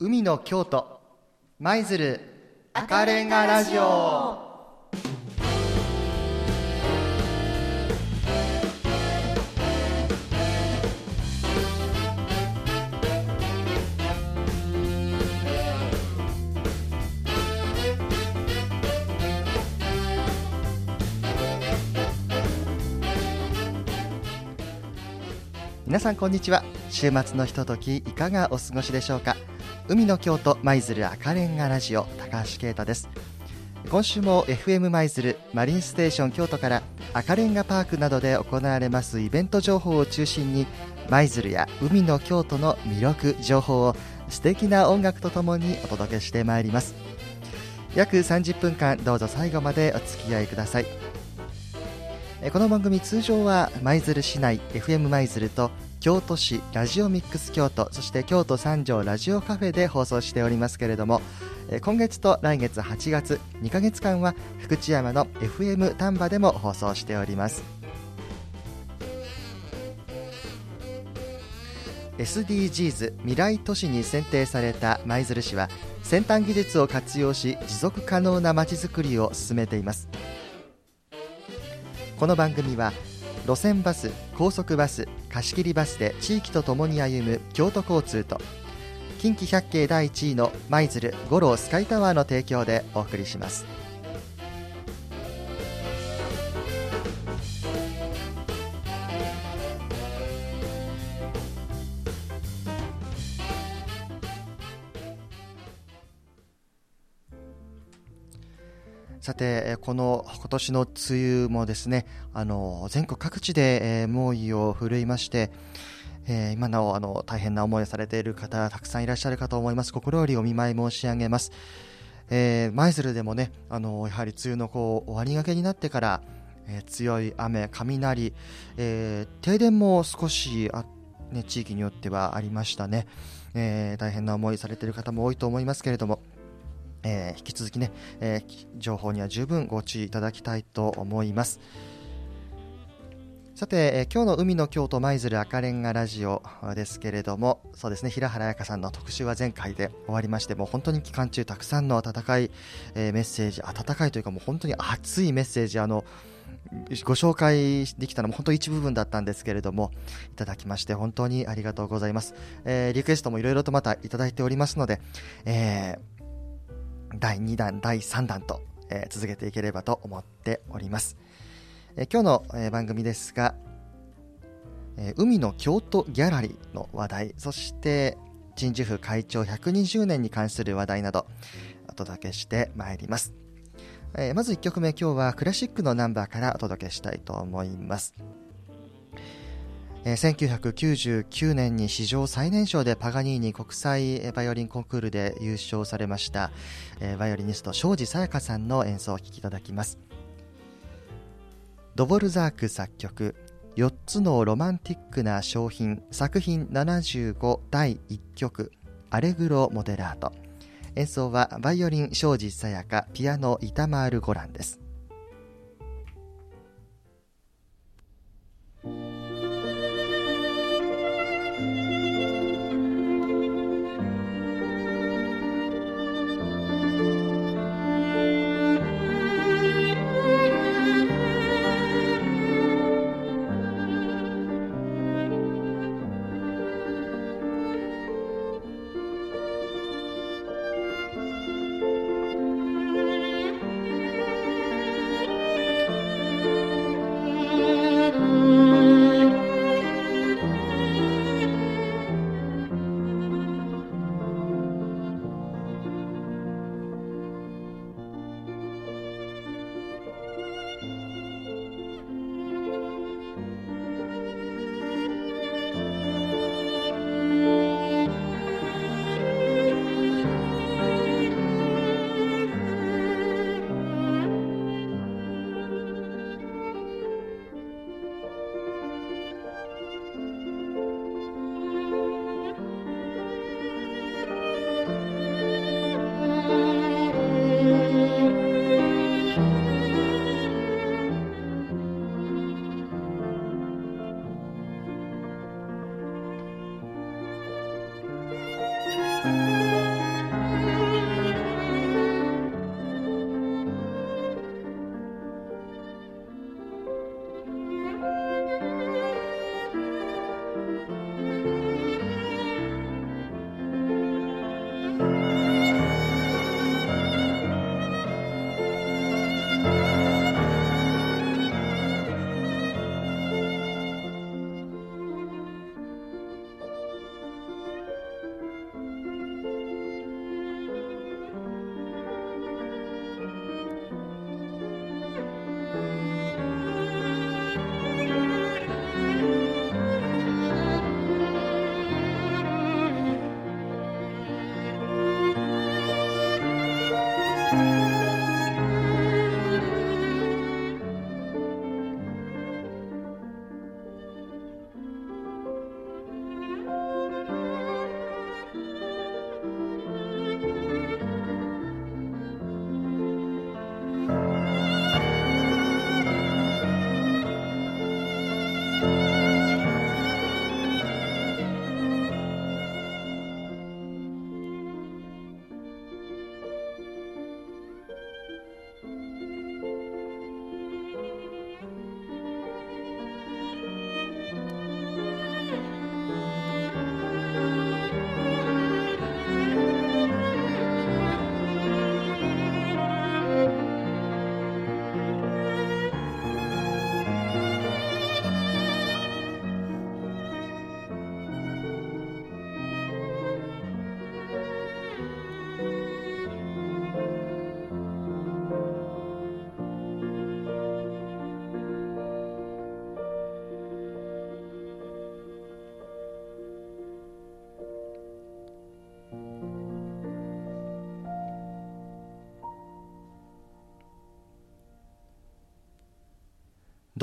海の京都舞鶴赤レンガラジオ。皆さんこんにちは。週末のひとときいかがお過ごしでしょうか？海の京都舞鶴赤レンガラジオ高橋啓太です。今週も FM 舞鶴マリンステーション京都から赤レンガパークなどで行われますイベント情報を中心に舞鶴や海の京都の魅力情報を素敵な音楽とともにお届けしてまいります。約30分間どうぞ最後までお付き合いください。この番組通常は舞鶴市内 FM 舞鶴と京都市ラジオミックス京都そして京都三条ラジオカフェで放送しておりますけれども今月と来月8月2ヶ月間は福知山の FM 丹波でも放送しております。SDGs 未来都市に選定された舞鶴市は先端技術を活用し持続可能なまちづくりを進めています。この番組は路線バス高速バス貸し切りバスで地域とともに歩む京都交通と近畿百景第1位の舞鶴五郎スカイタワーの提供でお送りします。さてこの今年の梅雨もですねあの全国各地で、え、猛威を振るいまして、えー、今なおあの大変な思いをされている方たくさんいらっしゃるかと思います。心よりお見舞い申し上げます。えー、舞鶴でもねあのやはり梅雨のこう終わりがけになってから、えー、強い雨雷、えー、停電も少しあ、ね、地域によってはありましたね、えー、大変な思いされている方も多いと思いますけれどもえー、引き続きね、えー、情報には十分ご注意いただきたいと思います。さて、えー、今日の海の京都舞鶴赤レンガラジオですけれどもそうですね平原彩香さんの特集は前回で終わりましてもう本当に期間中たくさんの温かい、えー、メッセージ温かいというかもう本当に熱いメッセージあのご紹介できたのも本当一部分だったんですけれどもいただきまして本当にありがとうございます、えー、リクエストもいろいろとまたいただいておりますので、えー第2弾、第3弾と、えー、続けていければと思っております。え、今日の、え、番組ですが、え海の京都ギャラリーの話題、そして鎮守府会長120年に関する話題などお届けしてまいります。えまず1曲目、今日はクラシックのナンバーからお届けしたいと思います。1999年に史上最年少でパガニーニ国際バイオリンコンクールで優勝されましたバイオリニスト庄司さやかさんの演奏を聴きいただきます。ドボルザーク作曲4つのロマンティックな商品作品75第1曲アレグロ・モデラート。演奏はバイオリン庄司さやかピアノイタマール・ゴランです。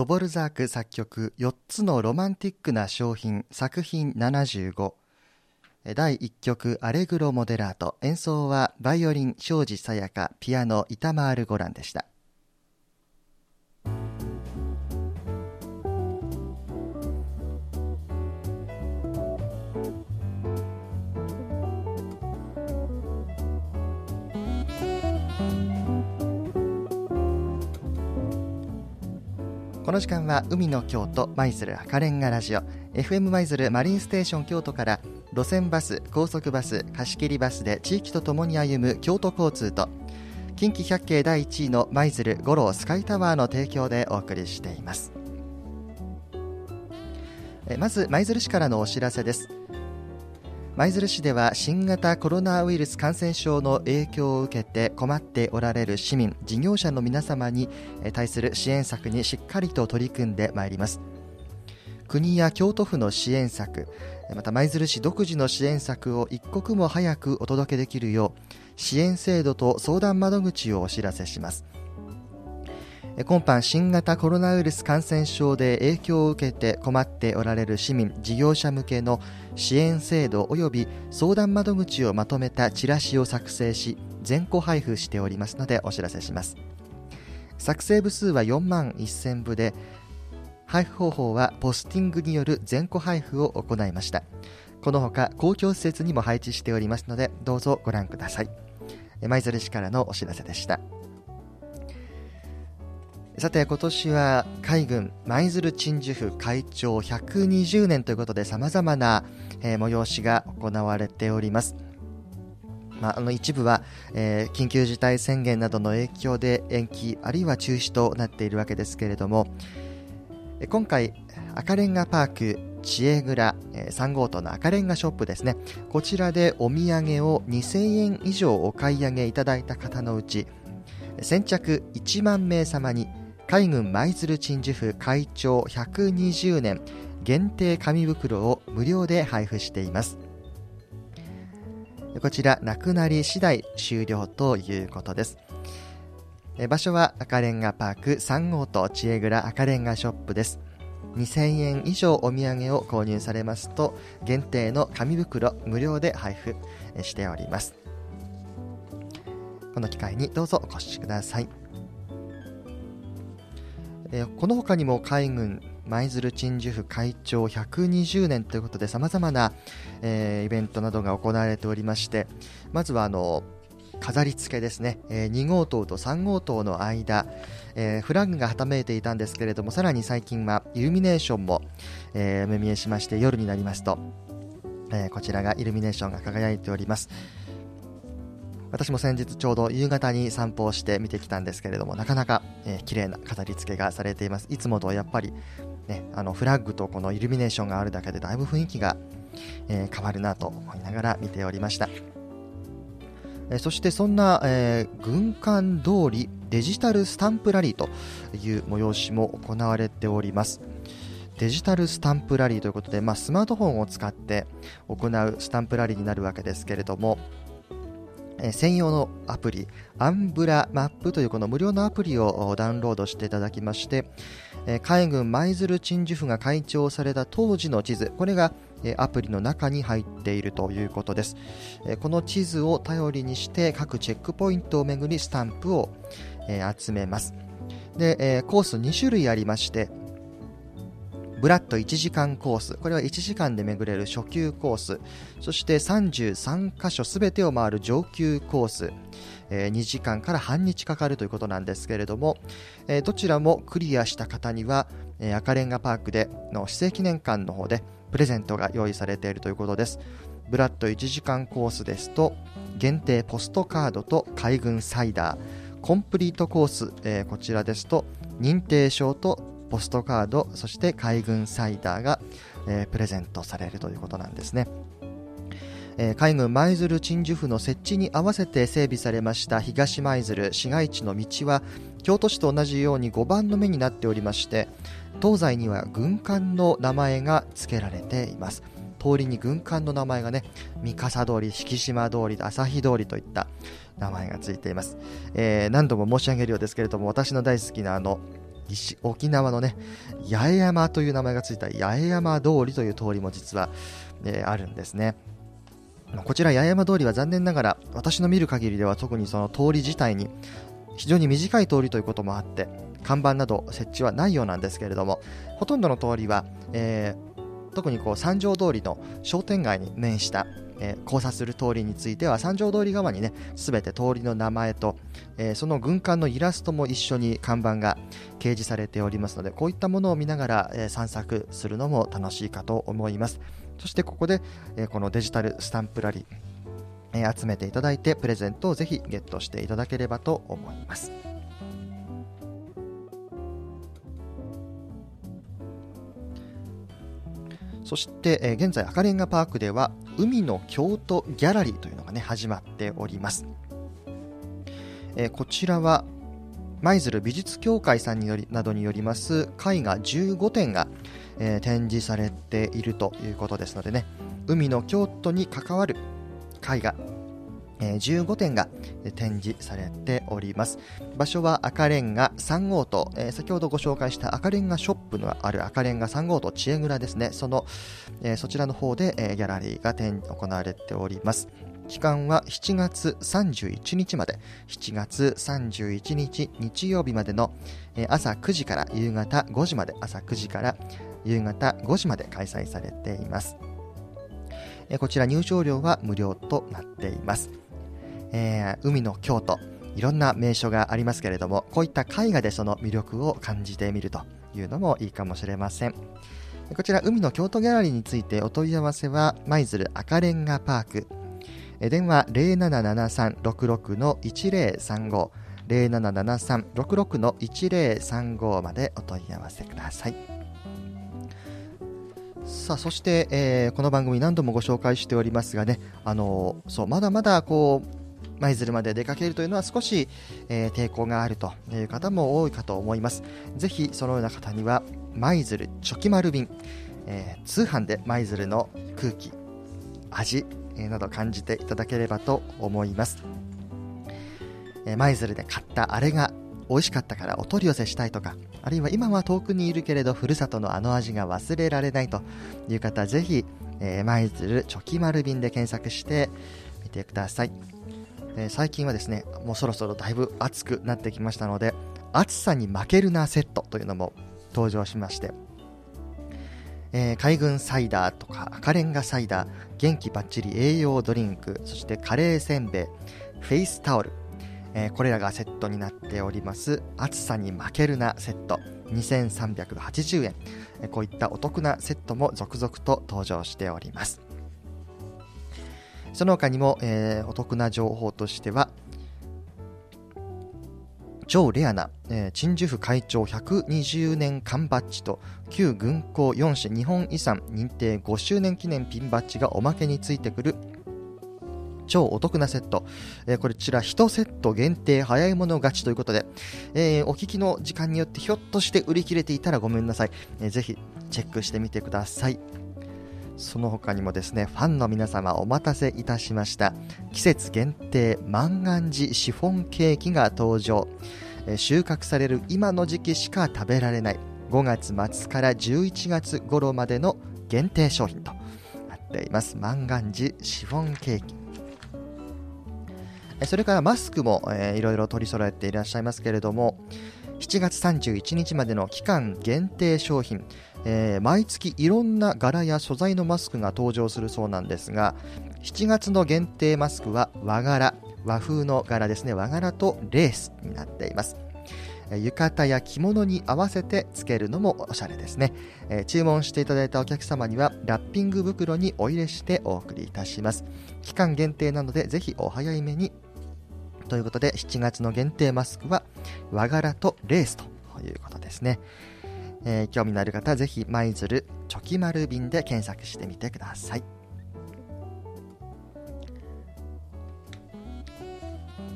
ドボルザーク作曲4つのロマンティックな商品作品75第1曲アレグロモデラート。演奏はバイオリン庄司さやかピアノ板丸五蘭でした。この時間は海の京都舞鶴赤レンガラジオ。FM 舞鶴マリンステーション京都から路線バス高速バス貸切バスで地域とともに歩む京都交通と近畿百景第1位の舞鶴五郎スカイタワーの提供でお送りしています。まず舞鶴市からのお知らせです。舞鶴市では新型コロナウイルス感染症の影響を受けて困っておられる市民事業者の皆様に対する支援策にしっかりと取り組んでまいります。国や京都府の支援策また舞鶴市独自の支援策を一刻も早くお届けできるよう支援制度と相談窓口をお知らせします。今般新型コロナウイルス感染症で影響を受けて困っておられる市民事業者向けの支援制度及び相談窓口をまとめたチラシを作成し全個配布しておりますのでお知らせします。作成部数は4万1000部で配布方法はポスティングによる全個配布を行いました。このほか公共施設にも配置しておりますのでどうぞご覧ください。舞鶴市からのお知らせでした。さて今年は海軍舞鶴鎮守府会長120年ということでさまざまな、えー、催しが行われております。まあ、あの一部は、えー、緊急事態宣言などの影響で延期あるいは中止となっているわけですけれども今回赤レンガパーク知恵蔵、えー、3号棟の赤レンガショップですねこちらでお土産を2000円以上お買い上げいただいた方のうち先着1万名様に海軍舞鶴鎮守府会長120年限定紙袋を無料で配布しています。こちらなくなり次第終了ということです。場所は赤レンガパーク3号と知恵蔵赤レンガショップです。2000円以上お土産を購入されますと限定の紙袋無料で配布しております。この機会にどうぞお越しください。えー、この他にも海軍舞鶴鎮守府会長120年ということでさまざまな、えー、イベントなどが行われておりましてまずはあの飾り付けですね、えー、2号棟と3号棟の間、えー、フラッグがはためいていたんですけれどもさらに最近はイルミネーションも、えー、目見えしまして夜になりますと、え、こちらがイルミネーションが輝いております。私も先日ちょうど夕方に散歩をして見てきたんですけれどもなかなか、えー、綺麗な飾り付けがされています。いつもとやっぱり、ね、あのフラッグとこのイルミネーションがあるだけでだいぶ雰囲気が、えー、変わるなと思いながら見ておりました、えー、そしてそんな、え、軍艦通りデジタルスタンプラリーという催しも行われております。デジタルスタンプラリーということで、まあ、スマートフォンを使って行うスタンプラリーになるわけですけれどもえ専用のアプリ、アンブラマップというこの無料のアプリをダウンロードしていただきまして、え海軍舞鶴鎮守府が開庁された当時の地図、これがアプリの中に入っているということです。この地図を頼りにして各チェックポイントをめぐりスタンプを集めます。で、コース2種類ありまして、ブラッド1時間コース、これは1時間で巡れる初級コース、そして33箇所すべてを回る上級コース、え2時間から半日かかるということなんですけれども、えどちらもクリアした方には、え赤レンガパークでの施政記念館の方でプレゼントが用意されているということです。ブラッド1時間コースですと、限定ポストカードと海軍サイダー、コンプリートコース、えー、こちらですと、認定証とポストカード、そして海軍サイダーが、えー、プレゼントされるということなんですね。えー、海軍舞鶴鎮守府の設置に合わせて整備されました東舞鶴市街地の道は京都市と同じように5番の目になっておりまして東西には軍艦の名前が付けられています通りに軍艦の名前がね三笠通り、敷島通り、旭通りといった名前が付いています、えー、何度も申し上げるようですけれども私の大好きなあの沖縄のね八重山という名前がついた八重山通りという通りも実は、えー、あるんですね。こちら八重山通りは残念ながら私の見る限りでは特にその通り自体に非常に短い通りということもあって看板など設置はないようなんですけれどもほとんどの通りは、えー、特にこう三条通りの商店街に面した、えー、交差する通りについては三条通り側にね全て通りの名前と、えー、その軍艦のイラストも一緒に看板が掲示されておりますのでこういったものを見ながら、え散策するのも楽しいかと思います。そしてここで、えこのデジタルスタンプラリー、え集めていただいてプレゼントをぜひゲットしていただければと思います。そして、え現在赤レンガパークでは海の京都ギャラリーというのがね始まっております、えこちらは舞鶴美術協会さんによりなどによります絵画15点がえー、展示されているということですのでね海の京都に関わる絵画15点が展示されております。場所は赤レンガ3号棟、先ほどご紹介した赤レンガショップのある赤レンガ3号棟知恵蔵ですね。その、そちらの方で、ギャラリーが展行われております。期間は7月31日まで。7月31日日曜日までの朝9時から夕方5時まで。朝9時から夕方5時まで開催されています。こちら入場料は無料となっています。えー、海の京都、いろんな名所がありますけれども、こういった絵画でその魅力を感じてみるというのもいいかもしれません。こちら、海の京都ギャラリーについてお問い合わせは、舞鶴赤レンガパーク、電話0773-66-1035、0773-66-1035までお問い合わせください。さあそして、えー、この番組何度もご紹介しておりますがね、あのそうまだまだこう舞鶴まで出かけるというのは少し、えー、抵抗があるという方も多いかと思います。ぜひそのような方には舞鶴チョキ丸便、えー、通販で舞鶴の空気、味、えー、など感じていただければと思います。舞鶴で買ったあれが美味しかったからお取り寄せしたいとか、あるいは今は遠くにいるけれど、ふるさとのあの味が忘れられないという方、ぜひ、えー、舞鶴チョキまる便で検索してみてください、え、最近はですね、もうそろそろだいぶ暑くなってきましたので、暑さに負けるなセットというのも登場しまして、えー、海軍サイダーとか赤レンガサイダー、元気ばっちり栄養ドリンク、そしてカレーせんべい、フェイスタオル、えー、これらがセットになっております。暑さに負けるなセット2380円、え、こういったお得なセットも続々と登場しております。その他にも、えー、お得な情報としては超レアな、えー、鎮守府会長120年缶バッジと旧軍港4市日本遺産認定5周年記念ピンバッジがおまけについてくる超お得なセット、えー、こちら1セット限定早い者勝ちということで、えー、お聞きの時間によってひょっとして売り切れていたらごめんなさい、えー、ぜひチェックしてみてください。その他にもですねファンの皆様お待たせいたしました。季節限定万願寺シフォンケーキが登場。収穫される今の時期しか食べられない。5月末から11月頃までの限定商品と。なっています。万願寺シフォンケーキ。それからマスクも、え、いろいろ取り揃えていらっしゃいますけれども7月31日までの期間限定商品、えー、毎月いろんな柄や素材のマスクが登場するそうなんですが7月の限定マスクは和柄和風の柄ですね。和柄とレースになっています。浴衣や着物に合わせてつけるのもおしゃれですね、えー、注文していただいたお客様にはラッピング袋にお入れしてお送りいたします。期間限定なのでぜひお早い目に。ということで7月の限定マスクは和柄とレースということですね、えー、興味のある方はぜひ舞鶴チョキ丸便で検索してみてください。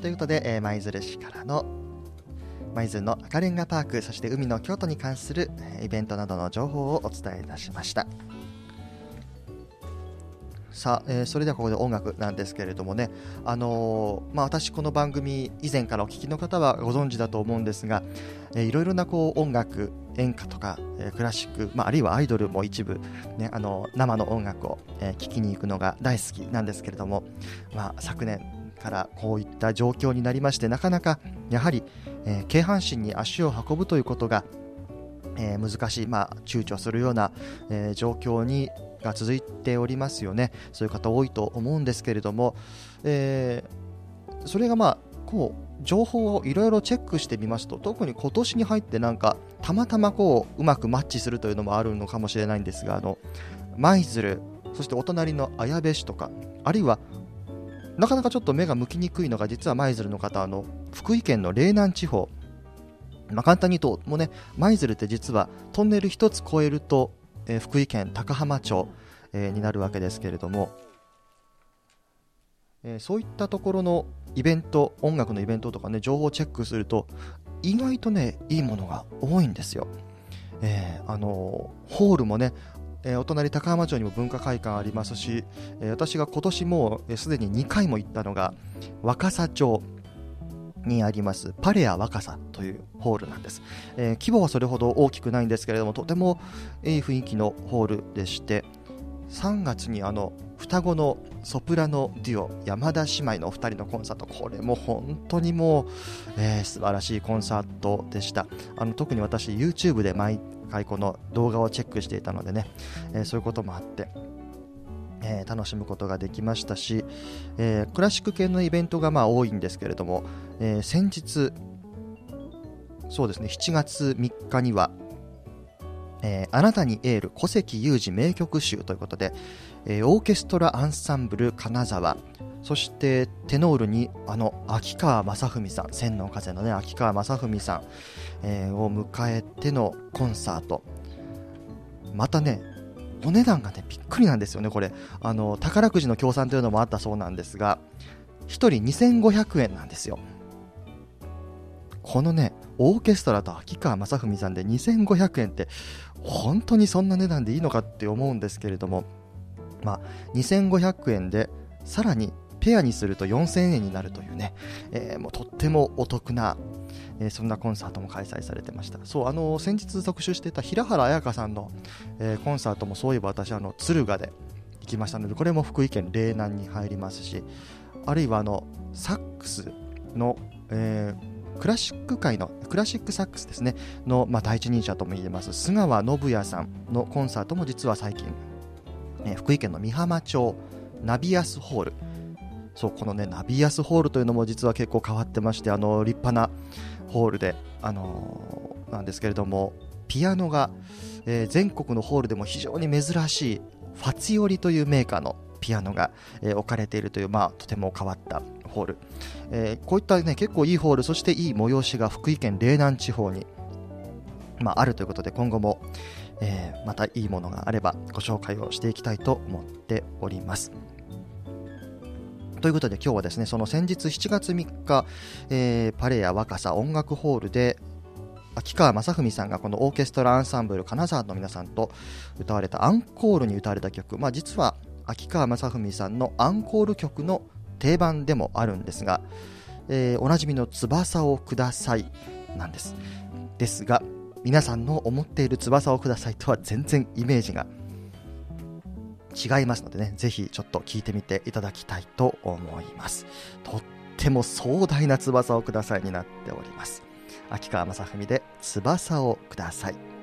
ということで、えー、舞鶴市からの舞鶴の赤レンガパークそして海の京都に関するイベントなどの情報をお伝えいたしました。さあ、えー、それではここで音楽なんですけれどもね、あのー、まあ、私、この番組以前からお聴きの方はご存知だと思うんですが、えー、いろいろなこう音楽、演歌とか、え、クラシック、まあ、あるいはアイドルも一部、ね、あの生の音楽を、えー、きに行くのが大好きなんですけれども、まあ、昨年からこういった状況になりましてなかなかやはり、えー、京阪神に足を運ぶということが、えー、難しい、まあ、躊躇するような、え、状況にが続いておりますよね。そういう方多いと思うんですけれども、え、それがまあこう情報をいろいろチェックしてみますと特に今年に入ってなんかたまたまこううまくマッチするというのもあるのかもしれないんですがあの舞鶴そしてお隣の綾部市とかあるいはなかなかちょっと目が向きにくいのが実は舞鶴の方あの福井県の嶺南地方。まあ、簡単に言うと、もうね、舞鶴って実はトンネル1つ越えると、えー、福井県高浜町、えー、になるわけですけれども、えー、そういったところのイベント、音楽のイベントとかね、情報をチェックすると、意外とね、いいものが多いんですよ。えー、あのホールもね、えー、お隣高浜町にも文化会館ありますし、え、私が今年もすで、に2回も行ったのが若狭町にありますパレア若狭というホールなんです、えー、規模はそれほど大きくないんですけれどもとてもいい雰囲気のホールでして3月にあの双子のソプラノデュオ山田姉妹のお二人のコンサートこれも本当にもう、えー、素晴らしいコンサートでした。あの特に私 YouTube で毎回この動画をチェックしていたのでね、えー、そういうこともあってえー、楽しむことができましたし、えー、クラシック系のイベントがまあ多いんですけれども、えー、先日、そうですね、7月3日には、えー、あなたにエール小関裕二名曲集ということで、えー、オーケストラアンサンブル金沢そしてテノールにあの秋川雅史さん千の風のね秋川雅史さん、えー、を迎えてのコンサートまたねお値段がねびっくりなんですよね、これあの宝くじの協賛というのもあったそうなんですが1人2500円なんですよ。このねオーケストラと秋川雅史さんで2500円って本当にそんな値段でいいのかって思うんですけれども、まあ、2500円でさらにペアにすると4000円になるというね、えー、もうとってもお得な、えー、そんなコンサートも開催されてました。そうあの先日特集してた平原綾香さんの、えー、コンサートもそういえば私あの敦賀で行きましたのでこれも福井県嶺南に入りますしあるいはあのサックスの、えー、クラシック界のクラシックサックスですねの、まあ、第一人者とも言えます。須川信也さんのコンサートも実は最近、え、福井県の美浜町ナビアスホール。そうこのねナビアスホールというのも実は結構変わってましてあの立派なホールで、あのー、なんですけれどもピアノが、えー、全国のホールでも非常に珍しいファツィオリというメーカーのピアノが、え、置かれているという、まあ、とても変わったホール、えこういったね結構いいホールそしていい催しが福井県嶺南地方に、まあ、あるということで今後も、えまたいいものがあればご紹介をしていきたいと思っております。ということで今日はですねその先日7月3日、えー、パレア若狭音楽ホールで秋川雅史さんがこのオーケストラアンサンブル金沢の皆さんと歌われたアンコールに歌われた曲、まあ、実は秋川雅史さんのアンコール曲の定番でもあるんですが、えー、おなじみの「翼をください」なんですですが皆さんの思っている翼をくださいとは全然イメージが違いますのでね、ぜひちょっと聞いてみていただきたいと思います。とっても壮大な翼をくださいになっております。秋川雅史で翼をください。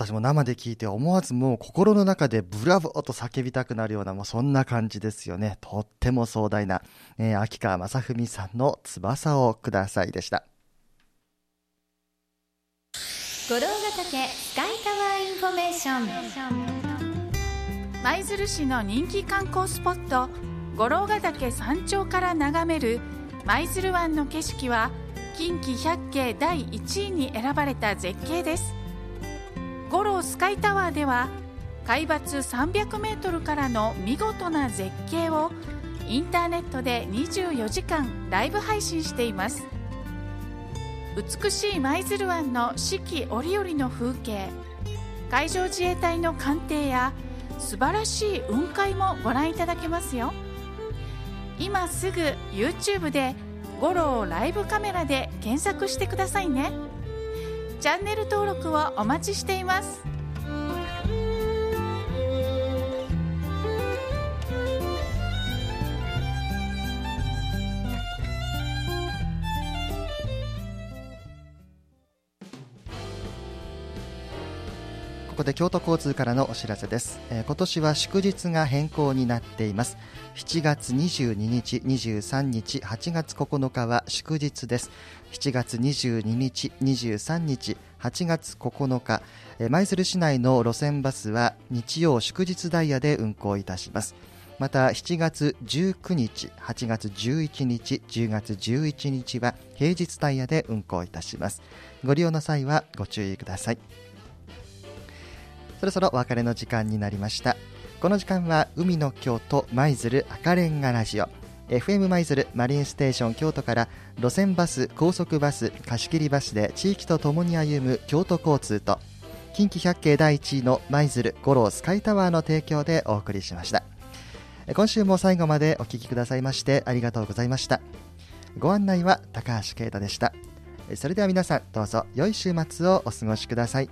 私も生で聞いて思わずもう心の中でブラボーと叫びたくなるようなもうそんな感じですよね。とっても壮大な、えー、秋川雅史さんの翼をくださいでした。五老ヶ岳スカイタワーインフォメーション舞鶴市の人気観光スポット五老ヶ岳山頂から眺める舞鶴湾の景色は近畿百景第1位に選ばれた絶景です五郎スカイタワーでは海抜300メートルからの見事な絶景をインターネットで24時間ライブ配信しています。美しい舞鶴湾の四季折々の風景海上自衛隊の艦艇や素晴らしい雲海もご覧いただけますよ。今すぐ YouTube で「五郎ライブカメラ」で検索してくださいね。チャンネル登録をお待ちしています。で京都交通からのお知らせです、えー、今年は祝日が変更になっています。7月22日23日8月9日は祝日です。7月22日23日8月9日舞鶴市内の路線バスは日曜祝日ダイヤで運行いたします。また7月19日、8月11日、10月11日は平日ダイヤで運行いたします。ご利用の際はご注意ください。そろそろお別れの時間になりました。この時間は海の京都舞鶴赤レンガラジオ。FM 舞鶴マリンステーション京都から路線バス高速バス貸切バスで地域とともに歩む京都交通と近畿百景第1位の舞鶴五郎スカイタワーの提供でお送りしました。今週も最後までお聴きくださいましてありがとうございました。ご案内は高橋啓太でした。それでは皆さんどうぞ良い週末をお過ごしください。